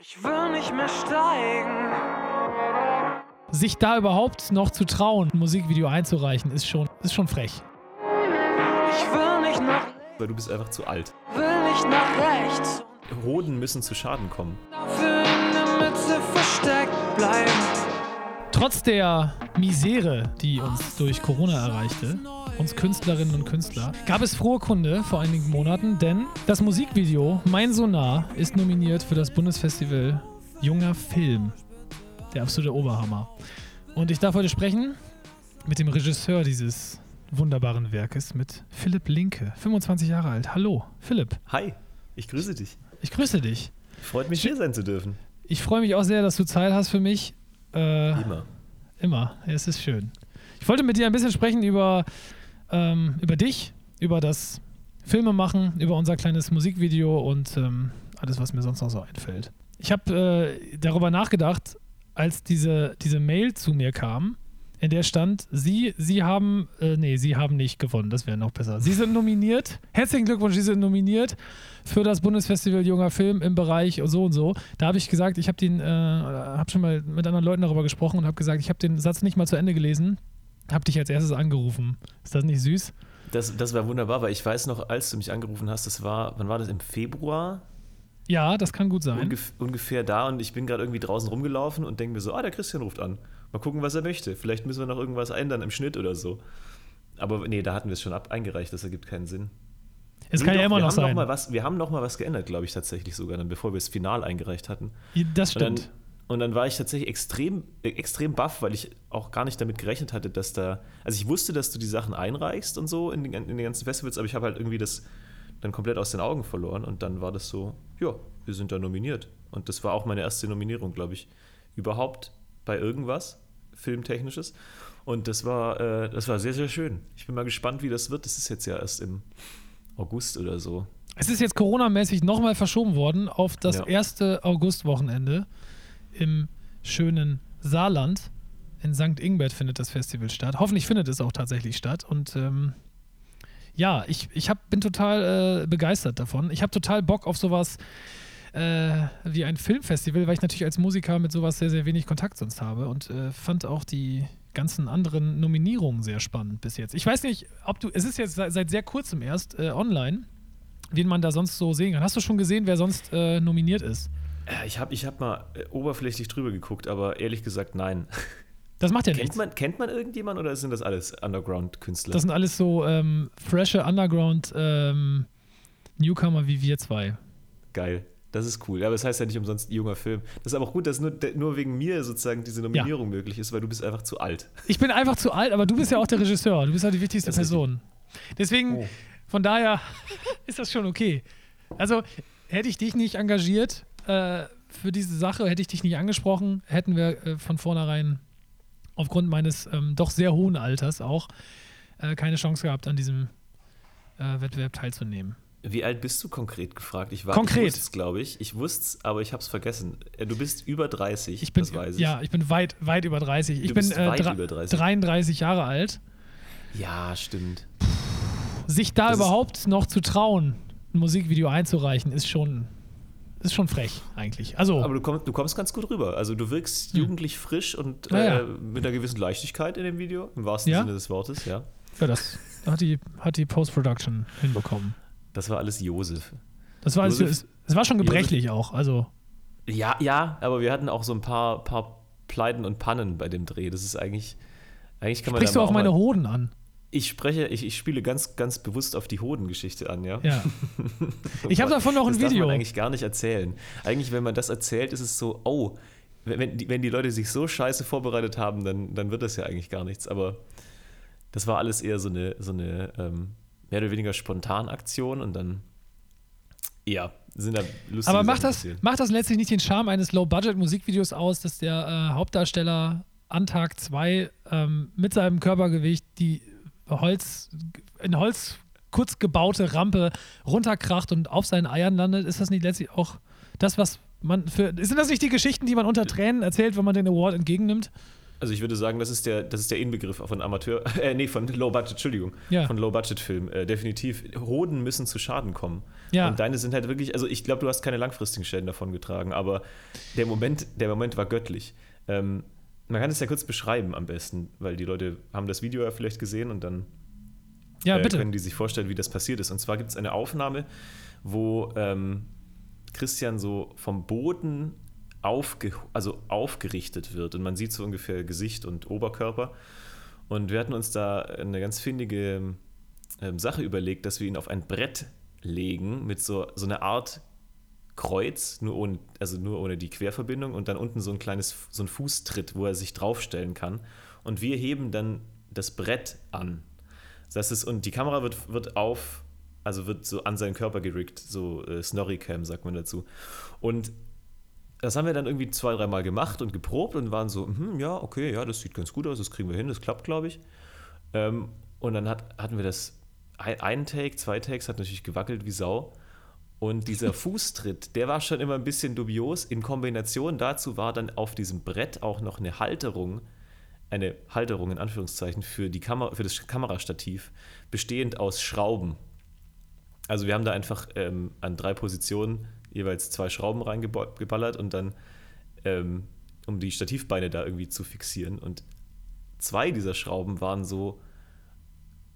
Ich will nicht mehr steigen. Sich da überhaupt noch zu trauen, ein Musikvideo einzureichen, ist schon, ist schon frech. Ich will nicht nach, Weil du bist einfach zu alt. will nicht nach rechts. Hoden müssen zu Schaden kommen. Dafür in der Mitte versteckt bleiben. Trotz der Misere, die uns durch Corona erreichte, uns Künstlerinnen und Künstler, gab es frohe Kunde vor einigen Monaten, denn das Musikvideo Mein Sonar ist nominiert für das Bundesfestival Junger Film. Der absolute Oberhammer. Und ich darf heute sprechen mit dem Regisseur dieses wunderbaren Werkes, mit Philipp Linke, 25 Jahre alt. Hallo, Philipp. Hi, ich grüße dich. Ich grüße dich. Freut mich, hier sein zu dürfen. Ich freue mich auch sehr, dass du Zeit hast für mich. Äh, Immer. Immer. Es ist schön. Ich wollte mit dir ein bisschen sprechen über, ähm, über dich, über das Filmemachen, über unser kleines Musikvideo und ähm, alles, was mir sonst noch so einfällt. Ich habe äh, darüber nachgedacht, als diese, diese Mail zu mir kam, in der stand, Sie, Sie haben, äh, nee, Sie haben nicht gewonnen, das wäre noch besser. Sie sind nominiert, herzlichen Glückwunsch, Sie sind nominiert für das Bundesfestival Junger Film im Bereich so und so. Da habe ich gesagt, ich habe den, äh, habe schon mal mit anderen Leuten darüber gesprochen und habe gesagt, ich habe den Satz nicht mal zu Ende gelesen, habe dich als erstes angerufen. Ist das nicht süß? Das, das war wunderbar, weil ich weiß noch, als du mich angerufen hast, das war, wann war das? Im Februar? Ja, das kann gut sein. Ungef ungefähr da und ich bin gerade irgendwie draußen rumgelaufen und denke mir so, ah, der Christian ruft an. Mal gucken, was er möchte. Vielleicht müssen wir noch irgendwas ändern im Schnitt oder so. Aber nee, da hatten wir es schon ab eingereicht, das ergibt keinen Sinn. Es Nee, kann ja doch, immer wir noch haben sein. mal was, wir haben noch mal was geändert, glaube ich, tatsächlich sogar, dann, bevor wir das Final eingereicht hatten. das stimmt. Und dann war ich tatsächlich extrem, äh, extrem baff, weil ich auch gar nicht damit gerechnet hatte, dass da. Also ich wusste, dass du die Sachen einreichst und so in den, in den ganzen Festivals, aber ich habe halt irgendwie das dann komplett aus den Augen verloren und dann war das so, ja, wir sind da nominiert. Und das war auch meine erste Nominierung, glaube ich, überhaupt bei irgendwas Filmtechnisches. Und das war, äh, das war sehr, sehr schön. Ich bin mal gespannt, wie das wird. Das ist jetzt ja erst im August oder so. Es ist jetzt Corona-mäßig nochmal verschoben worden auf das Ja. erste Augustwochenende im schönen Saarland. In St. Ingbert findet das Festival statt. Hoffentlich findet es auch tatsächlich statt. Und ähm, ja, ich, ich hab, bin total äh, begeistert davon. Ich habe total Bock auf sowas äh, wie ein Filmfestival, weil ich natürlich als Musiker mit sowas sehr, sehr wenig Kontakt sonst habe und äh, fand auch die ganzen anderen Nominierungen sehr spannend bis jetzt. Ich weiß nicht, ob du, es ist jetzt seit, seit sehr kurzem erst äh, online, wen man da sonst so sehen kann. Hast du schon gesehen, wer sonst äh, nominiert ist? Äh, Ich habe ich hab mal äh, oberflächlich drüber geguckt, aber ehrlich gesagt, nein. Das macht ja Kennt nichts. man, kennt man irgendjemand oder sind das alles Underground-Künstler? Das sind alles so ähm, frische Underground ähm, wie wir zwei. Geil. Das ist cool. Aber das heißt ja nicht umsonst junger Film. Das ist aber auch gut, dass nur, nur wegen mir sozusagen diese Nominierung möglich ist, weil du bist einfach zu alt. Ich bin einfach zu alt, aber du bist ja auch der Regisseur. Du bist ja die wichtigste Person. Deswegen, Oh. von daher ist das schon okay. Also, hätte ich dich nicht engagiert äh, für diese Sache, hätte ich dich nicht angesprochen, hätten wir äh, von vornherein aufgrund meines ähm, doch sehr hohen Alters auch äh, keine Chance gehabt, an diesem äh, Wettbewerb teilzunehmen. Wie alt bist du konkret gefragt? Ich war Konkret. Ich wusste es, glaube ich. Ich wusste es, aber ich habe es vergessen. Äh, Du bist über 30, Ich bin, das weiß ich. Ja, ich bin weit, weit über 30. Ich Du bin bist äh, über 30. 33 Jahre alt. ja, stimmt. Sich da Das überhaupt noch zu trauen, ein Musikvideo einzureichen, ist schon, ist schon frech eigentlich. Also, Aber du kommst, du kommst ganz gut rüber. Also du wirkst jugendlich frisch und ja. äh, mit einer gewissen Leichtigkeit in dem Video, im wahrsten Ja? Sinne des Wortes, ja. ja, das hat die, hat die Post-Production hinbekommen. Das war alles Josef. Das war, Josef- es, es war schon gebrechlich auch. Also, Ja, ja, aber wir hatten auch so ein paar, paar Pleiten und Pannen bei dem Dreh. Das ist eigentlich, eigentlich kann man sprichst du auch meine Hoden an? Ich spreche, ich, ich spiele ganz, ganz bewusst auf die Hodengeschichte an, ja. Ja. Ich habe davon noch ein das darf Video. man eigentlich gar nicht erzählen. Eigentlich, wenn man das erzählt, ist es so, oh, wenn, die, wenn die Leute sich so scheiße vorbereitet haben, dann, dann wird das ja eigentlich gar nichts. Aber das war alles eher so eine, so eine ähm, mehr oder weniger Spontanaktion und dann, ja, sind da lustige Aber macht das, macht das letztlich nicht den Charme eines Low-Budget-Musikvideos aus, dass der äh, Hauptdarsteller an Tag 2 ähm, mit seinem Körpergewicht die Holz, in Holz kurz gebaute Rampe runterkracht und auf seinen Eiern landet? Ist das nicht letztlich auch das, was man für. Sind das nicht die Geschichten, die man unter Tränen erzählt, wenn man den Award entgegennimmt? Also ich würde sagen, das ist der, das ist der Inbegriff von Amateur, äh, nee, von Low Budget, Entschuldigung, Ja. von Low Budget Film. Äh, definitiv. Hoden müssen zu Schaden kommen. Ja. Und deine sind halt wirklich, also ich glaube, du hast keine langfristigen Schäden davon getragen, aber der Moment, der Moment war göttlich. Ähm, man kann es ja kurz beschreiben am besten, weil die Leute haben das Video ja vielleicht gesehen und dann Ja, äh, bitte. können die sich vorstellen, wie das passiert ist. Und zwar gibt es eine Aufnahme, wo ähm, Christian so vom Boden aufge also aufgerichtet wird und man sieht so ungefähr Gesicht und Oberkörper. Und wir hatten uns da eine ganz findige ähm, Sache überlegt, dass wir ihn auf ein Brett legen mit so, so einer Art Kreuz, nur ohne, also nur ohne die Querverbindung und dann unten so ein kleines, so ein Fußtritt, wo er sich draufstellen kann. Und wir heben dann das Brett an. Das ist, und die Kamera wird, wird auf, also wird so an seinen Körper gerickt, so äh, Snorri-Cam sagt man dazu. Und das haben wir dann irgendwie zwei, dreimal gemacht und geprobt und waren so, hm, ja, okay, ja, das sieht ganz gut aus, das kriegen wir hin, das klappt, glaube ich. Ähm, und dann hat, hatten wir das, ein, ein Take, zwei Takes, hat natürlich gewackelt wie Sau. Und dieser Fußtritt, der war schon immer ein bisschen dubios. In Kombination dazu war dann auf diesem Brett auch noch eine Halterung, eine Halterung in Anführungszeichen für, die Kamera, für das Kamerastativ, bestehend aus Schrauben. Also wir haben da einfach ähm, an drei Positionen jeweils zwei Schrauben reingeballert und dann, ähm, um die Stativbeine da irgendwie zu fixieren. Und zwei dieser Schrauben waren so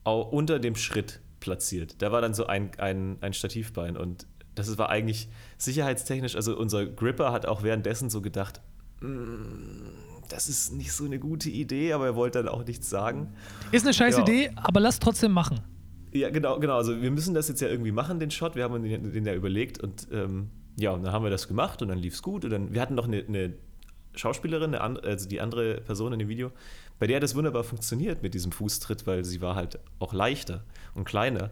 unter dem Schritt platziert. Da war dann so ein, ein, ein Stativbein und das war eigentlich sicherheitstechnisch, also unser Gripper hat auch währenddessen so gedacht, "Mm, das ist nicht so eine gute Idee, aber er wollte dann auch nichts sagen. Ist eine scheiß Ja. Idee, aber lass trotzdem machen. Ja, genau, genau. Also wir müssen das jetzt ja irgendwie machen, den Shot. Wir haben uns den, den ja überlegt und ähm, ja, und dann haben wir das gemacht und dann lief es gut. Und dann, wir hatten noch eine, eine Schauspielerin, eine, also die andere Person in dem Video, bei der hat das wunderbar funktioniert mit diesem Fußtritt, weil sie war halt auch leichter und kleiner.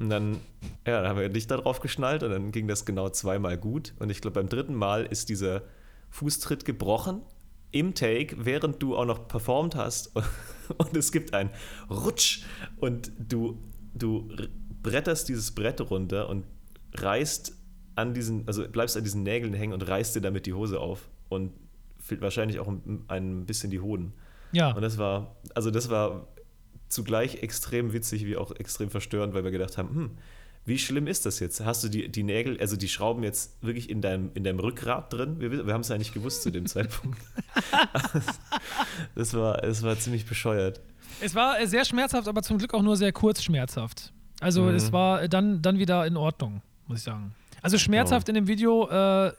Und dann, ja, dann haben wir Licht da drauf geschnallt und dann ging das genau zweimal gut. Und ich glaube, beim dritten Mal ist dieser Fußtritt gebrochen im Take, während du auch noch performt hast. Und es gibt einen Rutsch und du, du bretterst dieses Brett runter und reißt an diesen, also bleibst an diesen Nägeln hängen und reißt dir damit die Hose auf und fehlt wahrscheinlich auch ein, ein bisschen die Hoden. Ja. Und das war, also das war zugleich extrem witzig wie auch extrem verstörend, weil wir gedacht haben, hm, wie schlimm ist das jetzt? Hast du die, die Nägel, also die Schrauben jetzt wirklich in deinem, in deinem Rückgrat drin? Wir, wir haben es ja nicht gewusst zu dem Zeitpunkt. das, war, das war ziemlich bescheuert. Es war sehr schmerzhaft, aber zum Glück auch nur sehr kurz schmerzhaft. Also Mhm. es war dann, dann wieder in Ordnung, muss ich sagen. Also schmerzhaft in dem Video äh,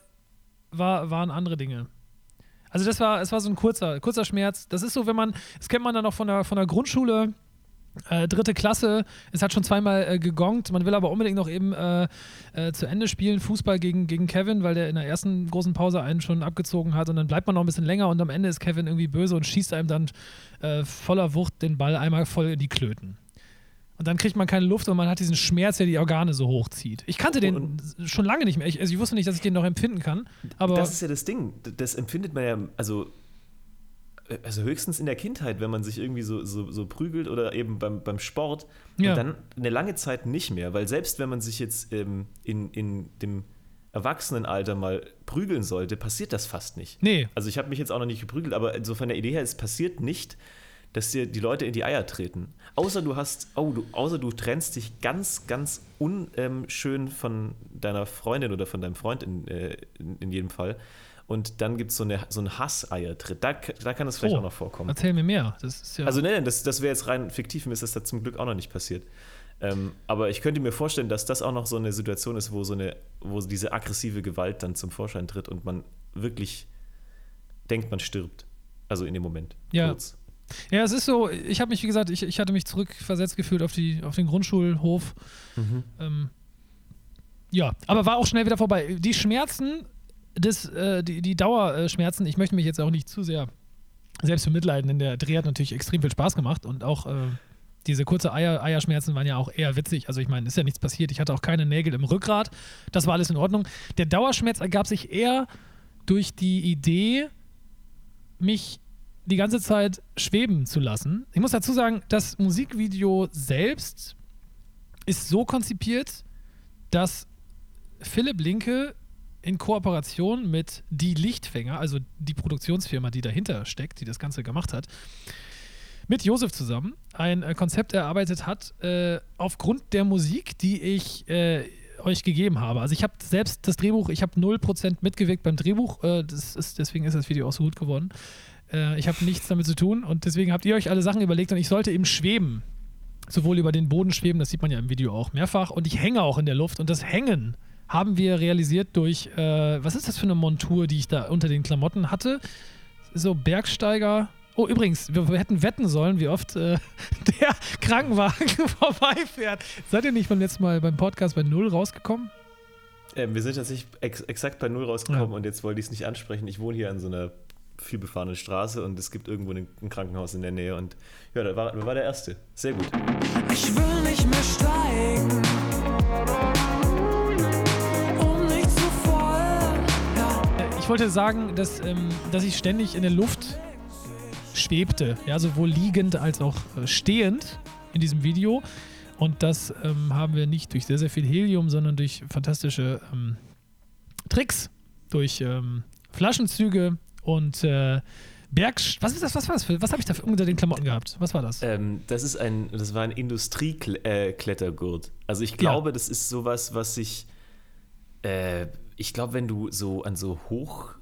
war, waren andere Dinge. Also das war, es war so ein kurzer, kurzer Schmerz. Das ist so, wenn man, das kennt man dann noch von der, von der Grundschule, äh, dritte Klasse, es hat schon zweimal äh, gegongt, man will aber unbedingt noch eben äh, äh, zu Ende spielen, Fußball gegen, gegen Kevin, weil der in der ersten großen Pause einen schon abgezogen hat und dann bleibt man noch ein bisschen länger und am Ende ist Kevin irgendwie böse und schießt einem dann äh, voller Wucht den Ball einmal voll in die Klöten. Und dann kriegt man keine Luft und man hat diesen Schmerz, der die Organe so hochzieht. Ich kannte den Und- schon lange nicht mehr. Ich, also ich wusste nicht, dass ich den noch empfinden kann. Aber das ist ja das Ding. Das empfindet man ja, also, äh, also höchstens in der Kindheit, wenn man sich irgendwie so, so, so prügelt oder eben beim, beim Sport. Ja. Und dann eine lange Zeit nicht mehr, weil selbst wenn man sich jetzt ähm, in, in dem Erwachsenenalter mal prügeln sollte, passiert das fast nicht. nee, Also ich habe mich jetzt auch noch nicht geprügelt, aber so von der Idee her, es passiert nicht, dass dir die Leute in die Eier treten. Außer du hast, oh, du, außer du trennst dich ganz, ganz unschön von deiner Freundin oder von deinem Freund in, äh, in, in jedem Fall. Und dann gibt so es so einen Hasseiertritt. Da, da kann es vielleicht Oh, auch noch vorkommen. erzähl mir mehr. Das ja. Also nein, das, das wäre jetzt rein fiktiv, mir ist das da zum Glück auch noch nicht passiert. Ähm, aber ich könnte mir vorstellen, dass das auch noch so eine Situation ist, wo so eine, wo diese aggressive Gewalt dann zum Vorschein tritt und man wirklich denkt, man stirbt. Also in dem Moment. Ja. Kurz. Ja, es ist so, ich habe mich, wie gesagt, ich, ich hatte mich zurückversetzt gefühlt auf, die, auf den Grundschulhof. Ähm, ja, aber war auch schnell wieder vorbei. Die Schmerzen, des, äh, die, die Dauerschmerzen, ich möchte mich jetzt auch nicht zu sehr selbst bemitleiden, denn der Dreh hat natürlich extrem viel Spaß gemacht und auch äh, diese kurze Eier, Eierschmerzen waren ja auch eher witzig. Also ich meine, ist ja nichts passiert. Ich hatte auch keine Nägel im Rückgrat. Das war alles in Ordnung. Der Dauerschmerz ergab sich eher durch die Idee, mich die ganze Zeit schweben zu lassen. Ich muss dazu sagen, das Musikvideo selbst ist so konzipiert, dass Philipp Linke in Kooperation mit Die Lichtfänger, also die Produktionsfirma, die dahinter steckt, die das Ganze gemacht hat, mit Josef zusammen ein äh, Konzept erarbeitet hat, äh, aufgrund der Musik, die ich äh, euch gegeben habe. Also ich habe selbst das Drehbuch, ich habe 0% mitgewirkt beim Drehbuch, äh, ist, deswegen ist das Video auch so gut geworden. Äh, ich habe nichts damit zu tun und deswegen habt ihr euch alle Sachen überlegt und ich sollte eben schweben. Sowohl über den Boden schweben, das sieht man ja im Video auch mehrfach, und ich hänge auch in der Luft und das Hängen haben wir realisiert durch, äh, was ist das für eine Montur, die ich da unter den Klamotten hatte? So Bergsteiger. Oh, übrigens, wir, wir hätten wetten sollen, wie oft äh, der Krankenwagen vorbeifährt. Seid ihr nicht beim letzten Mal beim Podcast bei Null rausgekommen? Ähm, wir sind tatsächlich ex exakt bei Null rausgekommen Ja. und jetzt wollte ich es nicht ansprechen. Ich wohne hier an so einer vielbefahrenen Straße und es gibt irgendwo ein, Krankenhaus in der Nähe und ja, da war, da war der Erste. Sehr gut. Ich will nicht mehr steigen. Um nicht zu. Ja. Äh, Ich wollte sagen, dass, ähm, dass ich ständig in der Luft schwebte, ja, sowohl liegend als auch äh, stehend in diesem Video. Und das ähm, haben wir nicht durch sehr, sehr viel Helium, sondern durch fantastische ähm, Tricks, durch ähm, Flaschenzüge und äh, Berg. Was ist das? Was war das? Für, was habe ich da für unter den Klamotten gehabt? Was war das? Ähm, das ist ein, das war ein Industrieklettergurt. Also ich glaube, das ist sowas, was sich, äh, ich glaube, wenn du so an so hoch,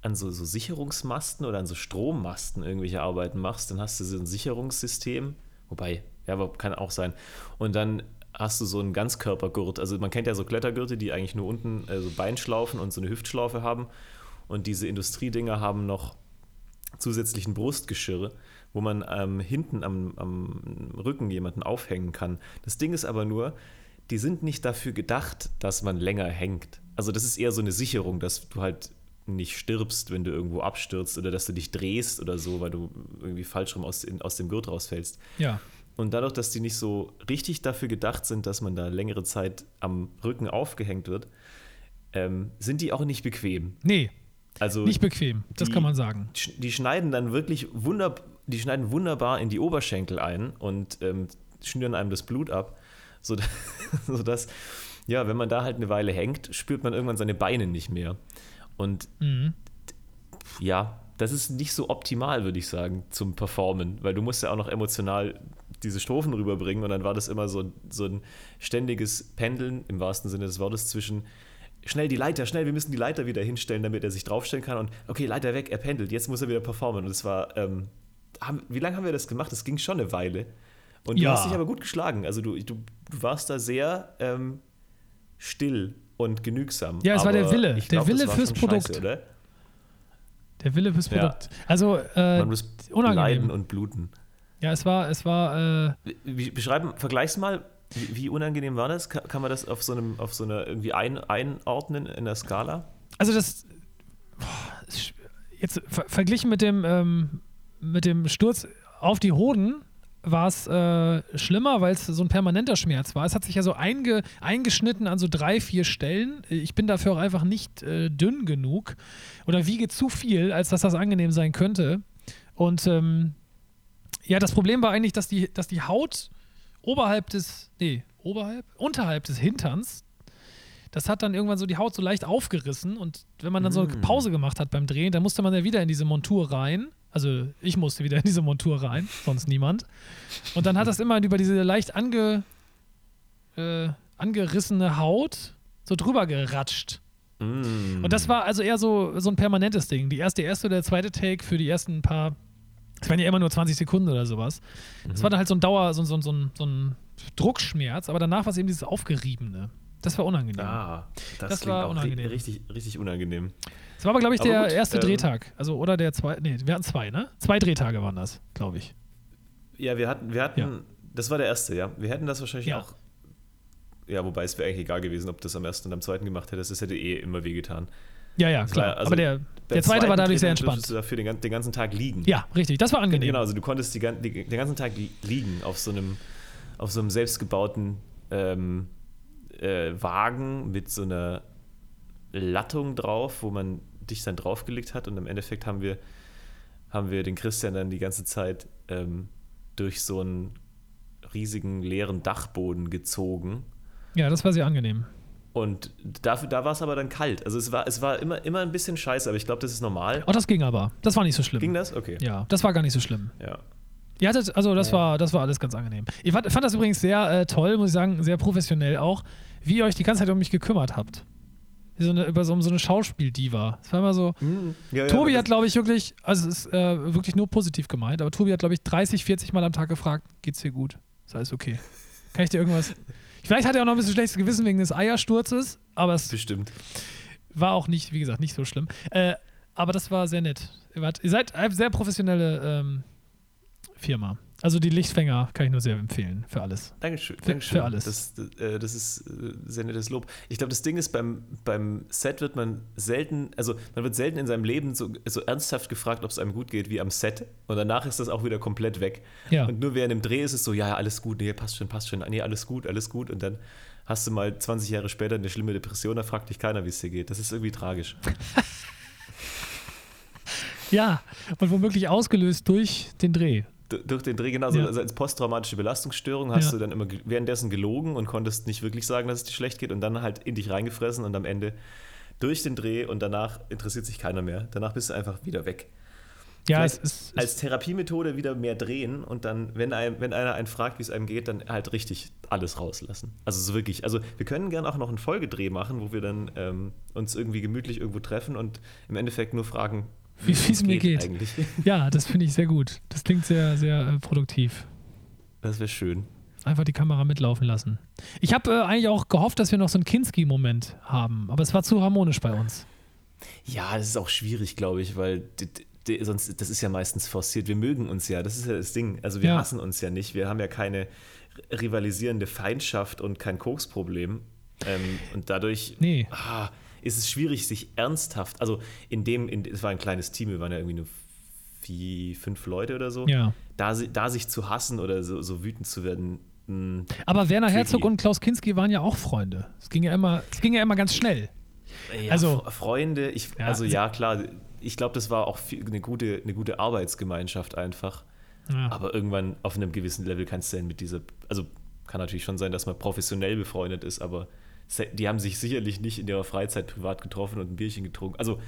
an so, so Sicherungsmasten oder an so Strommasten irgendwelche Arbeiten machst, dann hast du so ein Sicherungssystem, wobei, ja, aber kann auch sein. Und dann hast du so einen Ganzkörpergurt. Also man kennt ja so Klettergürte, die eigentlich nur unten äh, so Beinschlaufen und so eine Hüftschlaufe haben. Und diese Industriedinger haben noch zusätzlichen Brustgeschirre, wo man ähm, hinten am, am Rücken jemanden aufhängen kann. Das Ding ist aber nur, die sind nicht dafür gedacht, dass man länger hängt. Also das ist eher so eine Sicherung, dass du halt nicht stirbst, wenn du irgendwo abstürzt oder dass du dich drehst oder so, weil du irgendwie falsch rum aus, in, aus dem Gurt rausfällst. Ja. Und dadurch, dass die nicht so richtig dafür gedacht sind, dass man da längere Zeit am Rücken aufgehängt wird, ähm, sind die auch nicht bequem. Nee, Also nicht bequem. Das die- kann man sagen. die schneiden dann wirklich wunder, die schneiden wunderbar in die Oberschenkel ein und ähm, schnüren einem das Blut ab, sodass, sodass, ja, wenn man da halt eine Weile hängt, spürt man irgendwann seine Beine nicht mehr. Und Mhm. ja, das ist nicht so optimal, würde ich sagen, zum Performen, weil du musst ja auch noch emotional diese Strophen rüberbringen und dann war das immer so, so ein ständiges Pendeln im wahrsten Sinne des Wortes zwischen schnell die Leiter, schnell, wir müssen die Leiter wieder hinstellen, damit er sich draufstellen kann und okay, Leiter weg, er pendelt, jetzt muss er wieder performen und es war, ähm, haben, wie lange haben wir das gemacht? Das ging schon eine Weile und du Ja. hast dich aber gut geschlagen, also du, du, du warst da sehr ähm, still und genügsam. Ja, es war der Aber Wille. Der glaub, das Wille fürs schon scheiße, Produkt. oder? Der Wille fürs Ja. Produkt. Also, äh, Man muss unangenehm. leiden und bluten. ja, es war, es war, äh, beschreiben, vergleich's mal, wie, wie unangenehm war das? Kann, man das auf so einem, auf so einer irgendwie ein, einordnen in der Skala? also das, jetzt ver verglichen mit dem, ähm, mit dem Sturz auf die Hoden war es äh, schlimmer, weil es so ein permanenter Schmerz war. Es hat sich ja so einge eingeschnitten an so drei, vier Stellen. Ich bin dafür auch einfach nicht äh, dünn genug oder wiege zu viel, als dass das angenehm sein könnte. Und ähm, ja, das Problem war eigentlich, dass die, dass die Haut oberhalb des, nee, oberhalb, unterhalb des Hinterns, das hat dann irgendwann so die Haut so leicht aufgerissen und wenn man dann so eine Mm. Pause gemacht hat beim Drehen, dann musste man ja wieder in diese Montur rein. Also ich musste wieder in diese Montur rein, sonst niemand. Und dann hat das immer über diese leicht ange, äh, angerissene Haut so drüber geratscht. Mm. Und das war also eher so, so ein permanentes Ding. Die erste, erste oder der zweite Take für die ersten paar, es waren ja immer nur 20 Sekunden oder sowas. Das war dann halt so ein Dauer, so, so, so, ein- so ein Druckschmerz, aber danach war es eben dieses Aufgeriebene. Das war unangenehm. Ah, das, Das war unangenehm. richtig, richtig unangenehm. Das war aber, glaube ich, Aber der gut, erste ähm, Drehtag. Also, oder der zweite, nee, wir hatten zwei, ne? Zwei Drehtage waren das, glaube ich. Ja, wir hatten, wir hatten, Ja. das war der erste, ja. Wir hätten das wahrscheinlich Ja. auch. Ja, wobei es wäre eigentlich egal gewesen, ob das am ersten und am zweiten gemacht hätte. Das hätte eh immer wehgetan. Ja, ja, klar. also aber der, der zweite war dadurch sehr dann durftest entspannt. du dafür den, den ganzen Tag liegen. Ja, richtig. Das war angenehm. Genau, also du konntest die, die, den ganzen Tag li- liegen auf so einem, auf so einem selbstgebauten ähm, äh, Wagen mit so einer Lattung drauf, wo man dich dann draufgelegt hat und im Endeffekt haben wir, haben wir den Christian dann die ganze Zeit ähm, durch so einen riesigen leeren Dachboden gezogen. Ja, das war sehr angenehm. Und dafür, da war es aber dann kalt. Also es war, es war immer, immer ein bisschen scheiße, aber ich glaube, das ist normal. Oh, das ging aber. Das war nicht so schlimm. Ging das? Okay. Ja, das war gar nicht so schlimm. Ja. Ihr hattet, also das war, das war alles ganz angenehm. Ich fand, fand das übrigens sehr äh, toll, muss ich sagen, sehr professionell auch, wie ihr euch die ganze Zeit um mich gekümmert habt. Wie so eine, über so, um so eine Schauspieldiva. Das war immer so. Ja, ja, Tobi aber hat, glaube ich, wirklich, also es ist äh, wirklich nur positiv gemeint, aber Tobi hat, glaube ich, 30, 40 Mal am Tag gefragt, geht's dir gut? Ist alles okay? Kann ich dir irgendwas. Vielleicht hat er auch noch ein bisschen schlechtes Gewissen wegen des Eiersturzes, aber es Bestimmt. war auch nicht, wie gesagt, nicht so schlimm. Äh, aber das war sehr nett. Ihr, seid eine sehr professionelle ähm, Firma. Also die Lichtfänger kann ich nur sehr empfehlen für alles. Dankeschön. Für- Dankeschön. für alles. Das, äh, das ist äh, sehr nettes Lob. Ich glaube, das Ding ist, beim, beim Set wird man selten, also man wird selten in seinem Leben so, so ernsthaft gefragt, ob es einem gut geht wie am Set. Und danach ist das auch wieder komplett weg. Ja. Und nur während dem Dreh ist es so, ja, ja, alles gut, nee, passt schon, passt schon, nee, alles gut, alles gut. Und dann hast du mal 20 Jahre später eine schlimme Depression, da fragt dich keiner, wie es dir geht. Das ist irgendwie tragisch. Ja, und womöglich ausgelöst durch den Dreh. Du- Durch den Dreh genauso, Ja. also als posttraumatische Belastungsstörung hast Ja. du dann immer währenddessen gelogen und konntest nicht wirklich sagen, dass es dir schlecht geht und dann halt in dich reingefressen und am Ende durch den Dreh und danach interessiert sich keiner mehr. Danach bist du einfach wieder weg. Ja, es. Es, Als Therapiemethode wieder mehr drehen und dann, wenn, einem, wenn einer einen fragt, wie es einem geht, dann halt richtig alles rauslassen. Also so wirklich. Also wir können gerne auch noch einen Folgedreh machen, wo wir dann ähm, uns irgendwie gemütlich irgendwo treffen und im Endeffekt nur fragen, Wie es mir geht. eigentlich. ja, das finde ich sehr gut. Das klingt sehr, sehr äh, produktiv. Das wäre schön. Einfach die Kamera mitlaufen lassen. Ich habe äh, eigentlich auch gehofft, dass wir noch so einen Kinski-Moment haben, aber es war zu harmonisch bei uns. Ja, das ist auch schwierig, glaube ich, weil sonst, das ist ja meistens forciert. Wir mögen uns ja, das ist ja das Ding. Also wir Ja. hassen uns ja nicht. Wir haben ja keine rivalisierende Feindschaft und kein Koksproblem. Ähm, und dadurch Nee. ah, ist es schwierig, sich ernsthaft, also in dem, in, es war ein kleines Team, wir waren ja irgendwie nur vier, fünf Leute oder so, Ja. da, da sich zu hassen oder so, so wütend zu werden, mh, Aber Werner. Herzog und Klaus Kinski waren ja auch Freunde. Es ging ja immer, es ging ja immer ganz schnell. Ja, Also- Fre- Freunde, ich, Ja, also ja, klar, ich glaube, das war auch viel, eine, gute, eine gute Arbeitsgemeinschaft einfach. Ja. Aber irgendwann auf einem gewissen Level kannst du dann mit dieser, also kann natürlich schon sein, dass man professionell befreundet ist, aber die haben sich sicherlich nicht in ihrer Freizeit privat getroffen und ein Bierchen getrunken. Also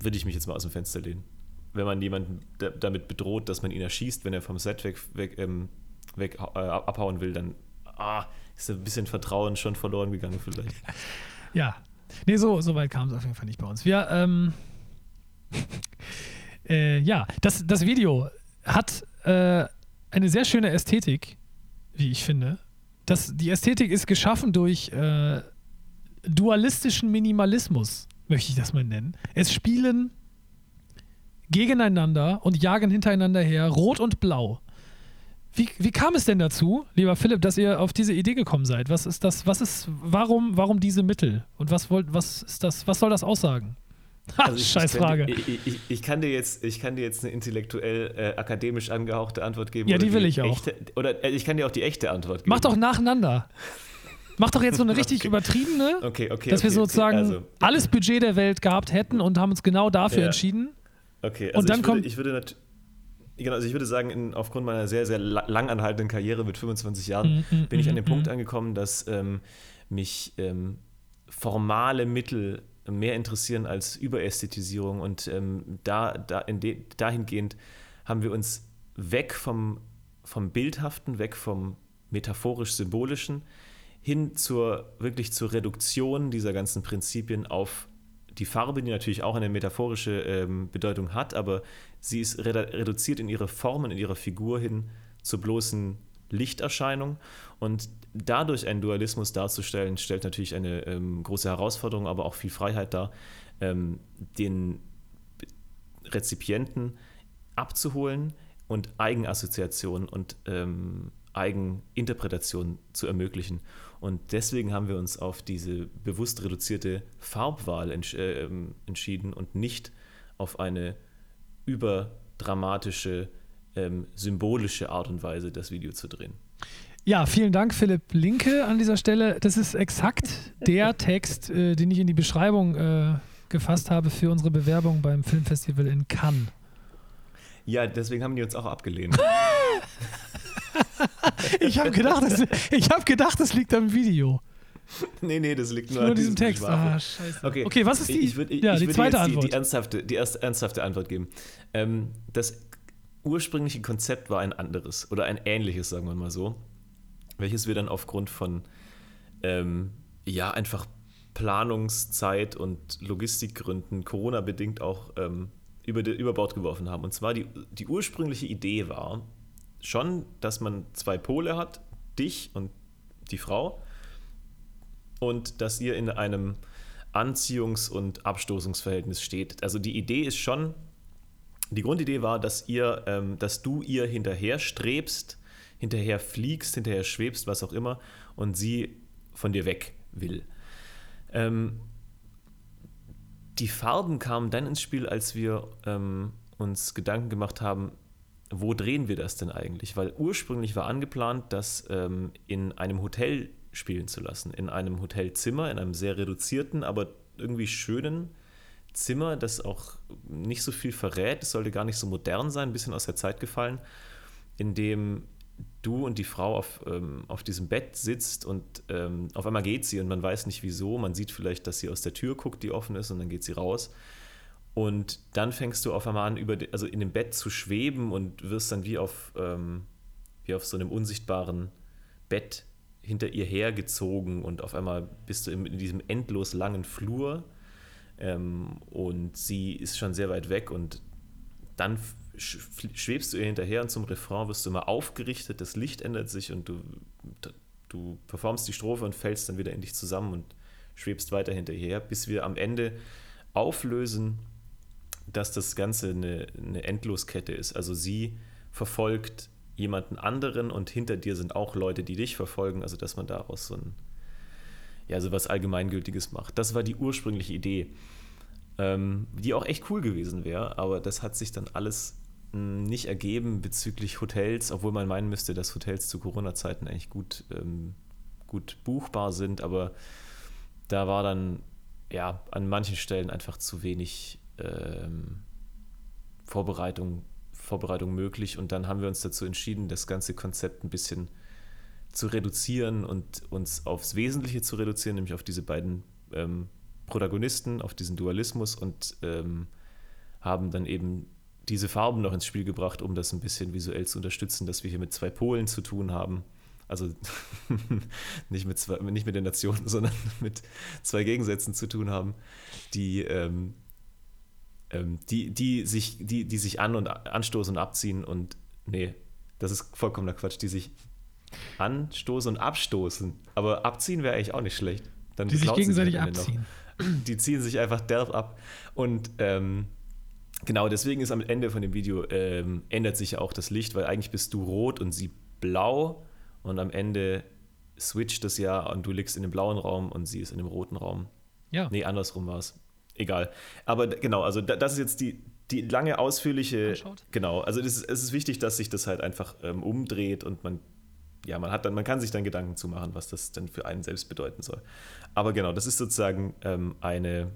würde ich mich jetzt mal aus dem Fenster lehnen. Wenn man jemanden da, damit bedroht, dass man ihn erschießt, wenn er vom Set weg, weg, ähm, weg äh, abhauen will, dann ah, ist ein bisschen Vertrauen schon verloren gegangen vielleicht. Ja. Nee, so, so weit kam es auf jeden Fall nicht bei uns. Wir, ähm, äh, ja, das, das Video hat äh, eine sehr schöne Ästhetik, wie ich finde. Das, die Ästhetik ist geschaffen durch äh, dualistischen Minimalismus, möchte ich das mal nennen. Es spielen gegeneinander und jagen hintereinander her, rot und blau. Wie, wie kam es denn dazu, lieber Philipp, dass ihr auf diese Idee gekommen seid? Was ist das, was ist, warum, warum diese Mittel? Und was wollt, was ist das, was soll das aussagen? Ha, Also ich- scheiß Frage. dir- Ich, ich, ich, kann dir jetzt, ich kann dir jetzt eine intellektuell äh, akademisch angehauchte Antwort geben. Ja, die will ich auch. Echte, oder äh, ich kann dir auch die echte Antwort geben. Mach doch nacheinander. Mach doch jetzt so eine richtig Okay. übertriebene, Okay, okay. dass wir sozusagen also, alles Budget der Welt gehabt hätten und haben uns genau dafür Ja. entschieden. okay, also Und dann ich würde, kommt- ich würde nat- Genau, also ich würde sagen, in, aufgrund meiner sehr, sehr la- lang anhaltenden Karriere mit 25 Jahren Mm, mm, bin ich an dem mm. Punkt angekommen, dass ähm, mich ähm, formale Mittel mehr interessieren als Überästhetisierung. Und ähm, da, da de, dahingehend haben wir uns weg vom, vom Bildhaften, weg vom metaphorisch-symbolischen hin zur wirklich zur Reduktion dieser ganzen Prinzipien auf die Farbe, die natürlich auch eine metaphorische ähm, Bedeutung hat, aber sie ist redu- reduziert in ihre Formen, in ihrer Figur hin zur bloßen Lichterscheinung. Und dadurch einen Dualismus darzustellen, stellt natürlich eine ähm, große Herausforderung, aber auch viel Freiheit dar, ähm, den Rezipienten abzuholen und Eigenassoziation und ähm, Eigeninterpretation zu ermöglichen. Und deswegen haben wir uns auf diese bewusst reduzierte Farbwahl entsch äh, ähm, entschieden und nicht auf eine überdramatische, ähm, symbolische Art und Weise, das Video zu drehen. Ja, vielen Dank, Philipp Linke, an dieser Stelle. Das ist exakt der Text, äh, den ich in die Beschreibung äh, gefasst habe für unsere Bewerbung beim Filmfestival in Cannes. Ja, deswegen haben die uns auch abgelehnt. Ich habe gedacht, das, ich hab gedacht, das liegt am Video. nee, nee, das liegt nur, Nur an diesem diesem Text. Ah, scheiße. Okay. Okay, was ist die, Ich, würd, ich, ja, die würde zweite jetzt Antwort? Die, die, ernsthafte, die erste ernsthafte Antwort geben. Ähm, das ursprüngliche Konzept war ein anderes oder ein ähnliches, sagen wir mal so, welches wir dann aufgrund von ähm, ja einfach Planungszeit und Logistikgründen Corona-bedingt auch ähm, über, de, über Bord geworfen haben. Und zwar die, die ursprüngliche Idee war schon, dass man zwei Pole hat, dich und die Frau, und dass ihr in einem Anziehungs- und Abstoßungsverhältnis steht. Also die Idee ist schon, die Grundidee war, dass ihr, ähm, dass du ihr hinterher strebst, hinterher fliegst, hinterher schwebst, was auch immer, und sie von dir weg will. Ähm, die Farben kamen dann ins Spiel, als wir ähm, uns Gedanken gemacht haben, wo drehen wir das denn eigentlich? Weil ursprünglich war angeplant, das ähm, in einem Hotel spielen zu lassen, in einem Hotelzimmer, in einem sehr reduzierten, aber irgendwie schönen Zimmer, das auch nicht so viel verrät. Es sollte gar nicht so modern sein, ein bisschen aus der Zeit gefallen, in dem du und die Frau auf, ähm, auf diesem Bett sitzt und ähm, auf einmal geht sie und man weiß nicht wieso. Man sieht vielleicht, dass sie aus der Tür guckt, die offen ist, und dann geht sie raus. Und dann fängst du auf einmal an, über also in dem Bett zu schweben und wirst dann wie auf, ähm, wie auf so einem unsichtbaren Bett hinter ihr hergezogen und auf einmal bist du in, in diesem endlos langen Flur ähm, und sie ist schon sehr weit weg und dann schwebst du ihr hinterher und zum Refrain wirst du immer aufgerichtet, das Licht ändert sich und du, du performst die Strophe und fällst dann wieder in dich zusammen und schwebst weiter hinterher, bis wir am Ende auflösen, dass das Ganze eine, eine Endloskette ist. Also sie verfolgt jemanden anderen und hinter dir sind auch Leute, die dich verfolgen, also dass man daraus so ein, ja, so was Allgemeingültiges macht. Das war die ursprüngliche Idee, ähm, die auch echt cool gewesen wäre, aber das hat sich dann alles mh, nicht ergeben bezüglich Hotels, obwohl man meinen müsste, dass Hotels zu Corona-Zeiten eigentlich gut, ähm, gut buchbar sind, aber da war dann ja an manchen Stellen einfach zu wenig ähm, Vorbereitung Vorbereitung möglich. Und dann haben wir uns dazu entschieden, das ganze Konzept ein bisschen zu reduzieren und uns aufs Wesentliche zu reduzieren, nämlich auf diese beiden ähm, Protagonisten, auf diesen Dualismus und ähm, haben dann eben diese Farben noch ins Spiel gebracht, um das ein bisschen visuell zu unterstützen, dass wir hier mit zwei Polen zu tun haben. Also nicht mit, zwei, nicht mit den Nationen, sondern mit zwei Gegensätzen zu tun haben, die ähm, ähm, die, die, sich, die, die sich an und anstoßen und abziehen und nee, das ist vollkommener Quatsch, die sich anstoßen und abstoßen. Aber abziehen wäre eigentlich auch nicht schlecht. Dann die sich gegenseitig abziehen. Noch. Die ziehen sich einfach derb ab. Und ähm, genau deswegen ist am Ende von dem Video ähm, ändert sich ja auch das Licht, weil eigentlich bist du rot und sie blau und am Ende switcht das ja und du liegst in dem blauen Raum und sie ist in dem roten Raum. Ja. Nee, andersrum war es egal. Aber genau, also das ist jetzt die, die lange ausführliche. Anschaut. Genau, also es ist, es ist wichtig, dass sich das halt einfach ähm, umdreht und man, ja, man hat dann, man kann sich dann Gedanken zu machen, was das denn für einen selbst bedeuten soll. Aber genau, das ist sozusagen ähm, eine,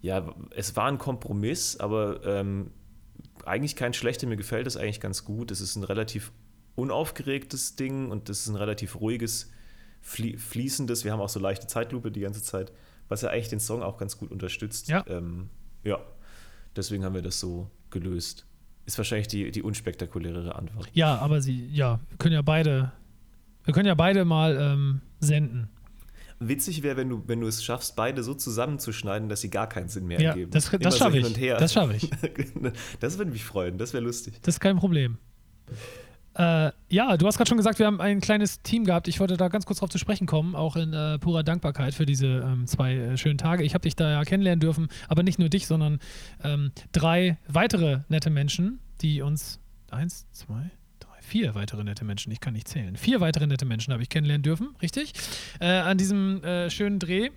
ja, es war ein Kompromiss, aber ähm, eigentlich kein schlechter, mir gefällt es eigentlich ganz gut. Es ist ein relativ unaufgeregtes Ding und es ist ein relativ ruhiges, fließendes. Wir haben auch so leichte Zeitlupe die ganze Zeit was ja eigentlich den Song auch ganz gut unterstützt. Ja. Ähm, ja. Deswegen haben wir das so gelöst. Ist wahrscheinlich die, die unspektakulärere Antwort. Ja, aber sie, ja, wir können ja beide, wir können ja beide mal ähm, senden. Witzig wäre, wenn du, wenn du es schaffst, beide so zusammenzuschneiden, dass sie gar keinen Sinn mehr ja, ergeben. Das, das so schaffe hin ich. und her. Das schaffe ich. das würde mich freuen, das wäre lustig. Das ist kein Problem. Äh, ja, du hast gerade schon gesagt, wir haben ein kleines Team gehabt. Ich wollte da ganz kurz drauf zu sprechen kommen, auch in äh, purer Dankbarkeit für diese ähm, zwei äh, schönen Tage. Ich habe dich da ja kennenlernen dürfen, aber nicht nur dich, sondern ähm, drei weitere nette Menschen, die uns eins, zwei, drei, vier weitere nette Menschen, ich kann nicht zählen. Vier weitere nette Menschen habe ich kennenlernen dürfen, richtig? Äh, an diesem äh, schönen Dreh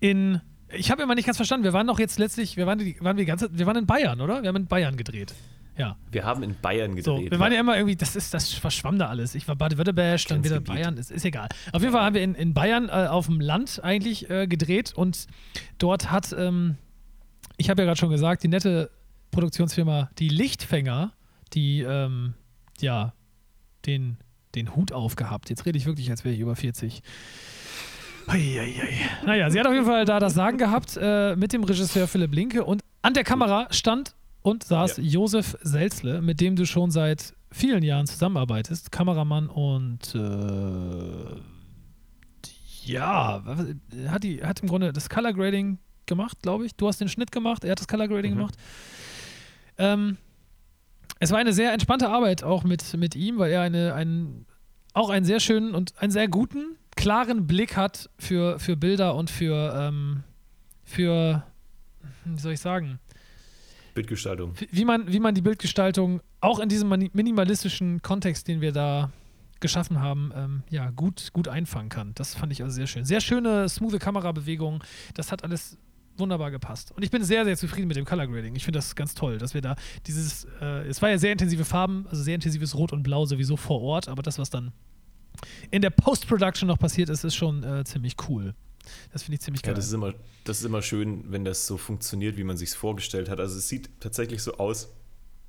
in ich habe immer nicht ganz verstanden. Wir waren doch jetzt letztlich, wir waren die, waren die ganze, wir waren in Bayern, oder? Wir haben in Bayern gedreht. Ja. Wir haben in Bayern gedreht. So, wir waren ja immer irgendwie, das ist, das verschwamm da alles. Ich war Baden-Württemberg, dann wieder. Bayern, ist, ist egal. Auf jeden Fall haben wir in, in Bayern äh, auf dem Land eigentlich äh, gedreht und dort hat, ähm, ich habe ja gerade schon gesagt, die nette Produktionsfirma, die Lichtfänger, die, ähm, ja, den, den Hut aufgehabt. Jetzt rede ich wirklich, als wäre ich über 40. Eieiei. Naja, sie hat auf jeden Fall da das Sagen gehabt äh, mit dem Regisseur Philipp Linke und an der Kamera stand und saß Ja. Josef Selzle, mit dem du schon seit vielen Jahren zusammenarbeitest, Kameramann und äh, ja, hat, die, hat im Grunde das Color Grading gemacht, glaube ich. Du hast den Schnitt gemacht, er hat das Color Grading Mhm. gemacht. Ähm, es war eine sehr entspannte Arbeit auch mit, mit ihm, weil er eine, einen, auch einen sehr schönen und einen sehr guten, klaren Blick hat für, für Bilder und für, ähm, für, wie soll ich sagen, Bildgestaltung. wie man, wie man die Bildgestaltung auch in diesem minimalistischen Kontext, den wir da geschaffen haben, ähm, ja, gut, gut einfangen kann. Das fand ich also sehr schön. Sehr schöne, smooth Kamerabewegungen. Das hat alles wunderbar gepasst. Und ich bin sehr, sehr zufrieden mit dem Color Grading. Ich finde das ganz toll, dass wir da dieses, äh, es war ja sehr intensive Farben, also sehr intensives Rot und Blau sowieso vor Ort, aber das, was dann in der Post-Production noch passiert ist, ist schon äh, ziemlich cool. Das finde ich ziemlich Ja, geil. das ist, immer, das ist immer schön, wenn das so funktioniert, wie man sich vorgestellt hat. Also es sieht tatsächlich so aus,